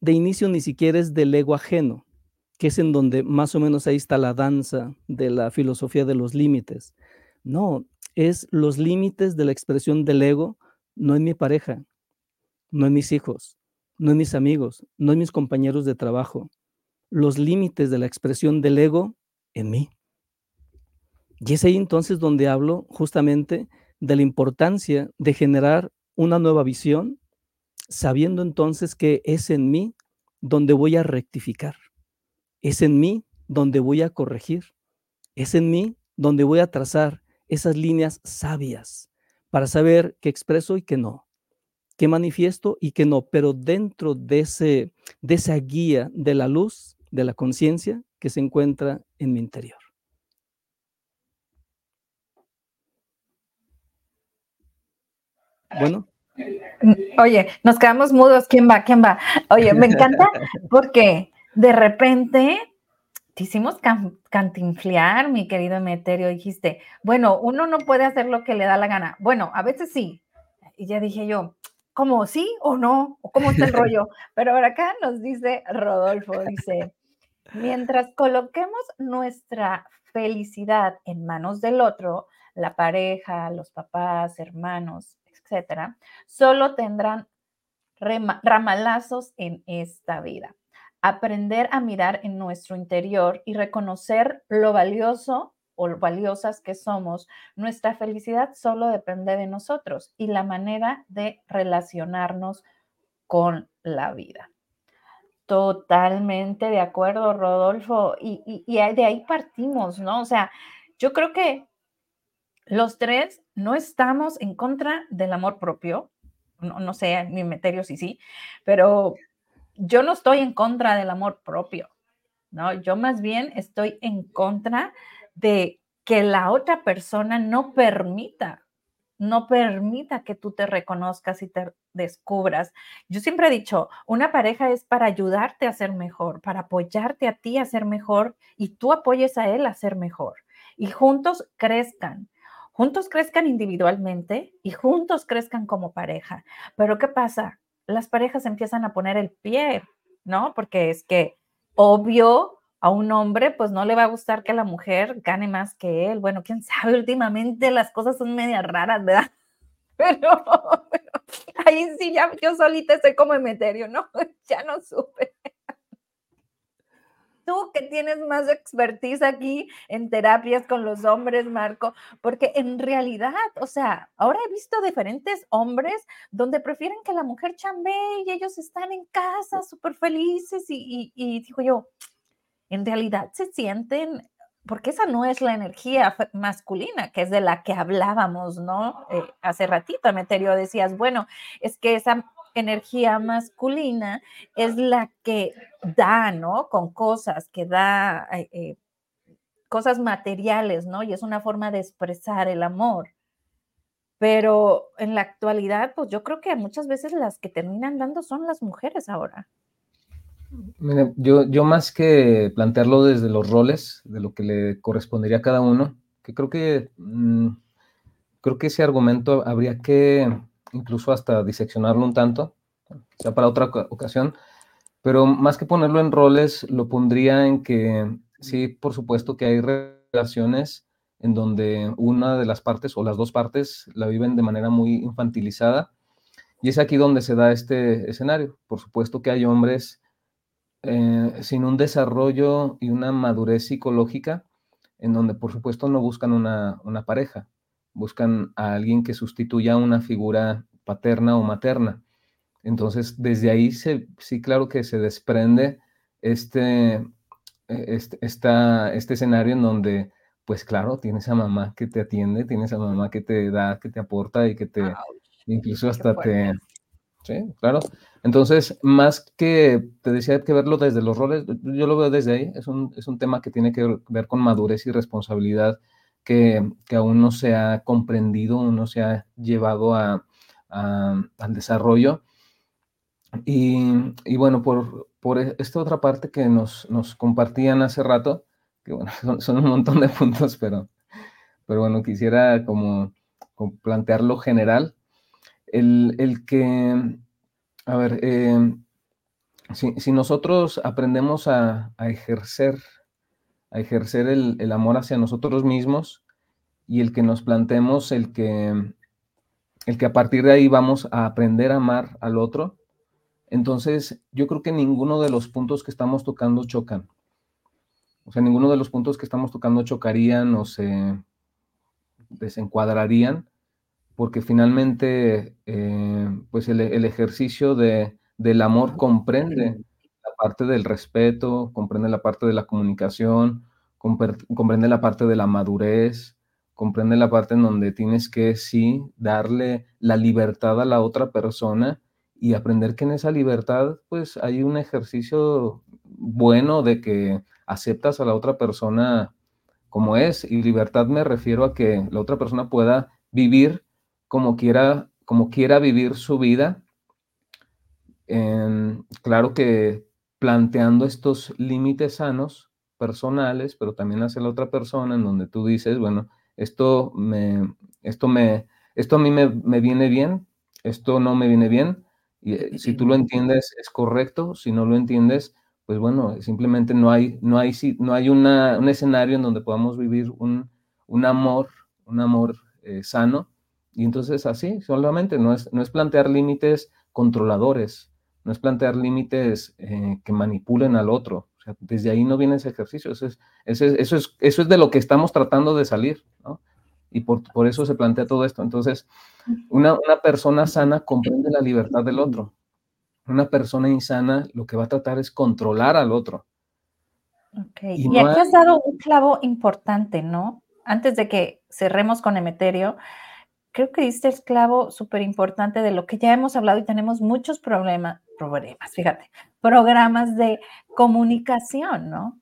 de inicio ni siquiera es del ego ajeno, que es en donde más o menos ahí está la danza de la filosofía de los límites. No, es los límites de la expresión del ego, no en mi pareja, no en mis hijos, no en mis amigos, no en mis compañeros de trabajo. Los límites de la expresión del ego en mí. Y es ahí entonces donde hablo justamente de la importancia de generar una nueva visión, sabiendo entonces que es en mí donde voy a rectificar, es en mí donde voy a corregir, es en mí donde voy a trazar esas líneas sabias para saber qué expreso y qué no, qué manifiesto y qué no, pero dentro de, ese, de esa guía de la luz, de la conciencia, que se encuentra en mi interior. Bueno, Oye, nos quedamos mudos. ¿Quién va? ¿Quién va? Oye, me encanta *laughs* porque de repente te hicimos cantinflear, mi querido Emeterio. Dijiste, bueno, uno no puede hacer lo que le da la gana. Bueno, a veces sí. Y ya dije yo, ¿cómo sí o no? ¿O cómo está el rollo? *laughs* Pero ahora acá nos dice Rodolfo, dice, mientras coloquemos nuestra felicidad en manos del otro, la pareja, los papás, hermanos, etcétera, solo tendrán ramalazos en esta vida. Aprender a mirar en nuestro interior y reconocer lo valioso o valiosas que somos, nuestra felicidad solo depende de nosotros y la manera de relacionarnos con la vida. Totalmente de acuerdo, Rodolfo. Y, de ahí partimos, ¿no? O sea, yo creo que los tres no estamos en contra del amor propio. No, no sé, mi meterio sí, sí, pero yo no estoy en contra del amor propio, ¿no? Yo más bien estoy en contra de que la otra persona no permita, no permita que tú te reconozcas y te descubras. Yo siempre he dicho, una pareja es para ayudarte a ser mejor, para apoyarte a ti a ser mejor y tú apoyes a él a ser mejor. Y juntos crezcan, juntos crezcan individualmente y juntos crezcan como pareja. Pero ¿qué pasa? Las parejas empiezan a poner el pie, ¿no? Porque es que obvio a un hombre, pues no le va a gustar que la mujer gane más que él. Bueno, quién sabe, últimamente las cosas son medias raras, ¿verdad? *laughs* Pero, ahí sí, ya yo solita estoy como Emeterio, ¿no? *laughs* Ya no supe. Tú que tienes más expertise aquí en terapias con los hombres, Marco, porque en realidad, o sea, ahora he visto diferentes hombres donde prefieren que la mujer chambee y ellos están en casa súper felices y, y, y digo yo, en realidad se sienten, porque esa no es la energía masculina, que es de la que hablábamos, ¿no? Eh, hace ratito, Meterio, decías, bueno, es que esa energía masculina es la que da, ¿no? Con cosas, que da eh, eh, cosas materiales, ¿no? Y es una forma de expresar el amor. Pero en la actualidad, pues yo creo que muchas veces las que terminan dando son las mujeres ahora yo, yo más que plantearlo desde los roles, de lo que le correspondería a cada uno, que creo que, mm, creo que ese argumento habría que incluso hasta diseccionarlo un tanto, sea para otra ocasión, pero más que ponerlo en roles, lo pondría en que sí, por supuesto que hay relaciones en donde una de las partes o las dos partes la viven de manera muy infantilizada, y es aquí donde se da este escenario. Por supuesto que hay hombres eh, sin un desarrollo y una madurez psicológica, en donde por supuesto no buscan una, pareja, buscan a alguien que sustituya una figura paterna o materna. Entonces, desde ahí sí, claro que se desprende este, este, este escenario en donde, pues claro, tienes a mamá que te atiende, tienes a mamá que te da, que te aporta y que te, incluso hasta te, Claro. Entonces, más que te decía que verlo desde los roles, yo lo veo desde ahí. Es un, es un tema que tiene que ver con madurez y responsabilidad que, que aún no se ha comprendido, no se ha llevado a, al desarrollo. Y, y, bueno, por, por esta otra parte que nos, nos compartían hace rato, que bueno, *laughs* son, un montón de puntos, pero, pero bueno, quisiera como plantearlo general el, que, a ver, em, si, nosotros aprendemos a, ejercer, a ejercer el, amor hacia nosotros mismos y el que nos plantemos el que, el que a partir de ahí vamos a aprender a amar al otro, entonces yo creo que ninguno de los puntos que estamos tocando chocan. O sea, ninguno de los puntos que estamos tocando chocarían o se desencuadrarían porque finalmente eh, pues el, ejercicio de, del amor comprende la parte del respeto, comprende la parte de la comunicación, comprende la parte de la madurez, comprende la parte en donde tienes que sí darle la libertad a la otra persona y aprender que en esa libertad pues hay un ejercicio bueno de que aceptas a la otra persona como es y libertad me refiero a que la otra persona pueda vivir como quiera, como quiera vivir su vida. claro que planteando estos límites sanos, personales, pero también hacia la otra persona, en donde tú dices, bueno, esto me, esto me, esto a mí me, me viene bien, esto no me viene bien, y eh, si tú lo entiendes es correcto, si no lo entiendes, pues bueno, simplemente no hay, no hay, no hay una, un escenario en donde podamos vivir un, un amor, un amor eh, sano. Y entonces así, solamente no es, no es plantear límites controladores, no es plantear límites eh, que manipulen al otro. O sea, desde ahí no viene ese ejercicio. Eso es, eso es, eso es, eso es de lo que estamos tratando de salir, ¿no? Y por, por eso se plantea todo esto. Entonces, una, una persona sana comprende la libertad del otro. Una persona insana lo que va a tratar es controlar al otro. Ok, y, aquí has dado un clavo importante, ¿no? Antes de que cerremos con Emeterio, creo que diste el clavo súper importante de lo que ya hemos hablado y tenemos muchos problemas, problemas, fíjate, programas de comunicación, ¿no?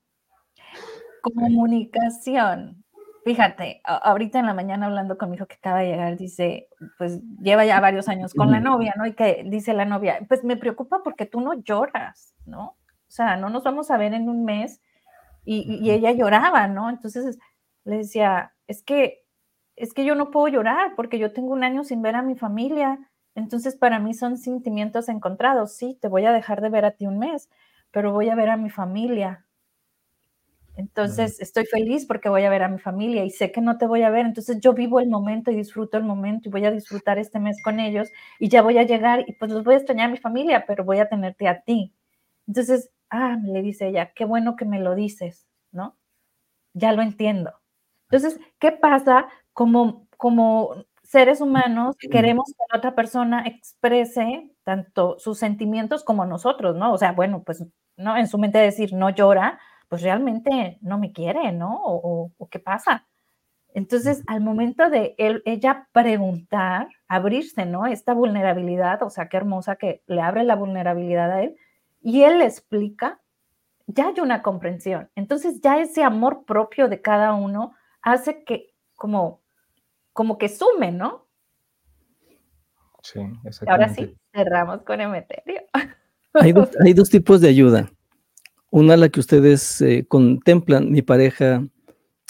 Comunicación. Fíjate, ahorita en la mañana hablando con mi hijo que acaba de llegar, dice, pues lleva ya varios años con la novia, ¿no? Y que dice la novia, pues me preocupa porque tú no lloras, ¿no? O sea, no nos vamos a ver en un mes y, y ella lloraba, ¿no? Entonces le decía, es que, es que yo no puedo llorar porque yo tengo un año sin ver a mi familia, entonces para mí son sentimientos encontrados, sí, te voy a dejar de ver a ti un mes, pero voy a ver a mi familia, entonces, estoy feliz porque voy a ver a mi familia y sé que no te voy a ver. Entonces, yo vivo el momento y disfruto el momento y voy a disfrutar este mes con ellos y ya voy a llegar y pues los voy a extrañar a mi familia, pero voy a tenerte a ti. Entonces, ah, le dice ella, qué bueno que me lo dices, ¿no? Ya lo entiendo. Entonces, ¿qué pasa como, como seres humanos queremos que la otra persona exprese tanto sus sentimientos como nosotros, ¿no? O sea, bueno, pues, ¿no? En su mente decir, no llora, pues realmente no me quiere, ¿no? O, qué pasa. Entonces, al momento de ella preguntar, abrirse, ¿no? Esta vulnerabilidad, o sea, qué hermosa que le abre la vulnerabilidad a él, y él le explica, ya hay una comprensión. Entonces, ya ese amor propio de cada uno hace que como, como que sume, ¿no? Sí, exactamente. Ahora sí, cerramos con Emeterio. Hay *laughs* hay dos tipos de ayuda. Una, la que ustedes eh, contemplan, mi pareja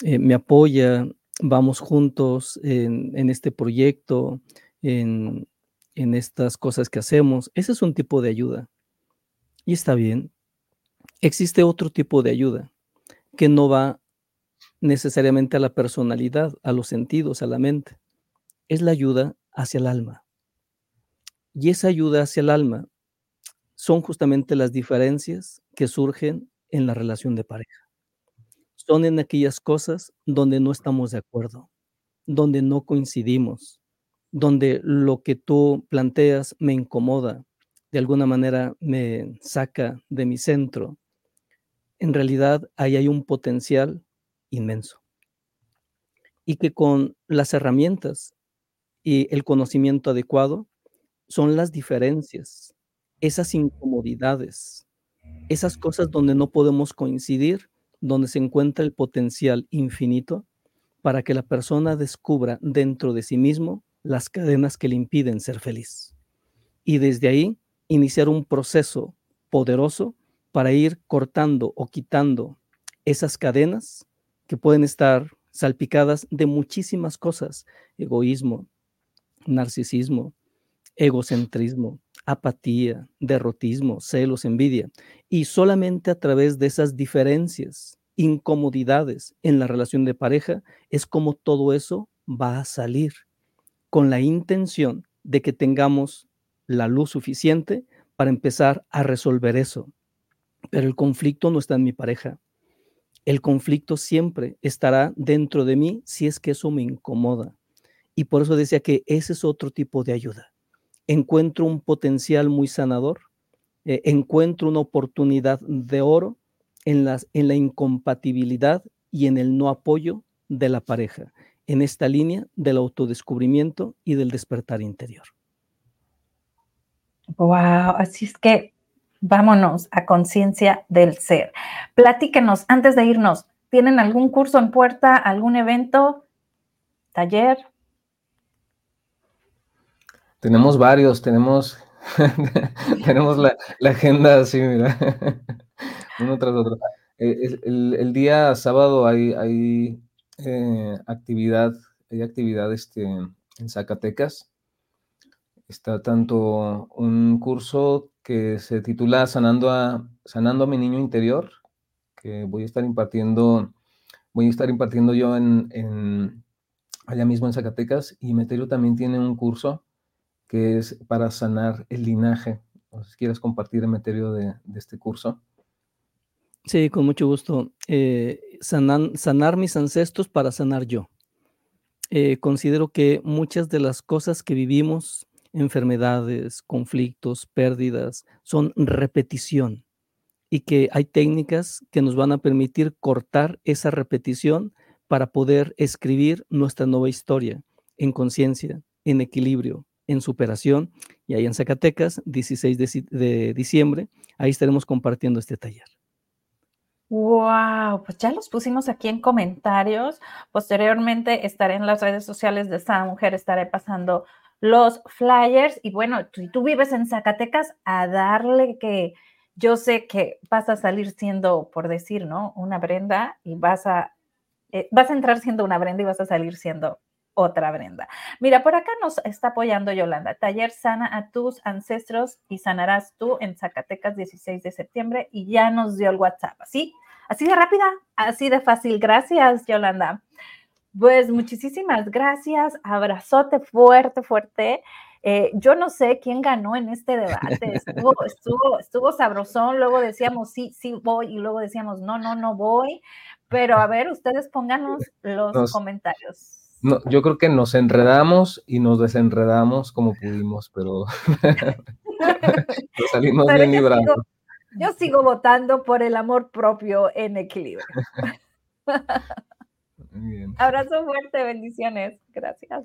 eh, me apoya, vamos juntos en, este proyecto, en, en, estas cosas que hacemos. Ese es un tipo de ayuda. Y está bien. Existe otro tipo de ayuda que no va necesariamente a la personalidad, a los sentidos, a la mente. Es la ayuda hacia el alma. Y esa ayuda hacia el alma son justamente las diferencias que surgen en la relación de pareja. Son en aquellas cosas donde no estamos de acuerdo, donde no coincidimos, donde lo que tú planteas me incomoda, de alguna manera me saca de mi centro. En realidad ahí hay un potencial inmenso. Y que con las herramientas y el conocimiento adecuado son las diferencias, esas incomodidades, esas cosas donde no podemos coincidir, donde se encuentra el potencial infinito para que la persona descubra dentro de sí mismo las cadenas que le impiden ser feliz. Y desde ahí iniciar un proceso poderoso para ir cortando o quitando esas cadenas que pueden estar salpicadas de muchísimas cosas, egoísmo, narcisismo, egocentrismo, apatía, derrotismo, celos, envidia. Y solamente a través de esas diferencias, incomodidades en la relación de pareja, es como todo eso va a salir, con la intención de que tengamos la luz suficiente para empezar a resolver eso. Pero el conflicto no está en mi pareja. El conflicto siempre estará dentro de mí si es que eso me incomoda. Y por eso decía que ese es otro tipo de ayuda encuentro un potencial muy sanador, eh, encuentro una oportunidad de oro en, en la incompatibilidad y en el no apoyo de la pareja, en esta línea del autodescubrimiento y del despertar interior. Wow, así es que vámonos a conciencia del ser. Platíquenos, antes de irnos, ¿tienen algún curso en puerta, algún evento, taller? Tenemos varios, tenemos, *laughs* tenemos la, agenda así, mira, *laughs* uno tras otro. Eh, el, día sábado hay, hay eh, actividad, hay actividad este, en Zacatecas. Está tanto un curso que se titula Sanando a, Sanando a mi niño interior, que voy a estar impartiendo, voy a estar impartiendo yo en, allá mismo en Zacatecas, y Meterio también tiene un curso que es para sanar el linaje. Si quieres compartir, Meterio, de, de este curso. Sí, con mucho gusto. Eh, sanar mis ancestros para sanar yo. Eh, considero que muchas de las cosas que vivimos, enfermedades, conflictos, pérdidas, son repetición y que hay técnicas que nos van a permitir cortar esa repetición para poder escribir nuestra nueva historia en conciencia, en equilibrio, en superación. Y ahí en Zacatecas, 16 de, diciembre, ahí estaremos compartiendo este taller. Wow, pues ya los pusimos aquí en comentarios. Posteriormente estaré en las redes sociales de esta mujer, estaré pasando los flyers. Y bueno, si tú vives en Zacatecas, a darle que yo sé que vas a salir siendo, por decir, ¿no? Una Brenda y vas a, eh, vas a entrar siendo una Brenda y vas a salir siendo otra Brenda. Mira, por acá nos está apoyando Yolanda. Taller sana a tus ancestros y sanarás tú en Zacatecas 16 de septiembre y ya nos dio el WhatsApp. Así, así de rápida, así de fácil. Gracias, Yolanda. Pues muchísimas gracias. Abrazote fuerte, fuerte. Eh, yo no sé quién ganó en este debate. Estuvo, *laughs* estuvo, estuvo sabrosón. Luego decíamos sí, sí voy y luego decíamos no, no, no voy. Pero a ver, ustedes pónganos los comentarios. No, yo creo que nos enredamos y nos desenredamos como pudimos, pero *laughs* salimos bien librados. yo sigo votando por el amor propio en equilibrio. *laughs* Abrazo fuerte, bendiciones. Gracias.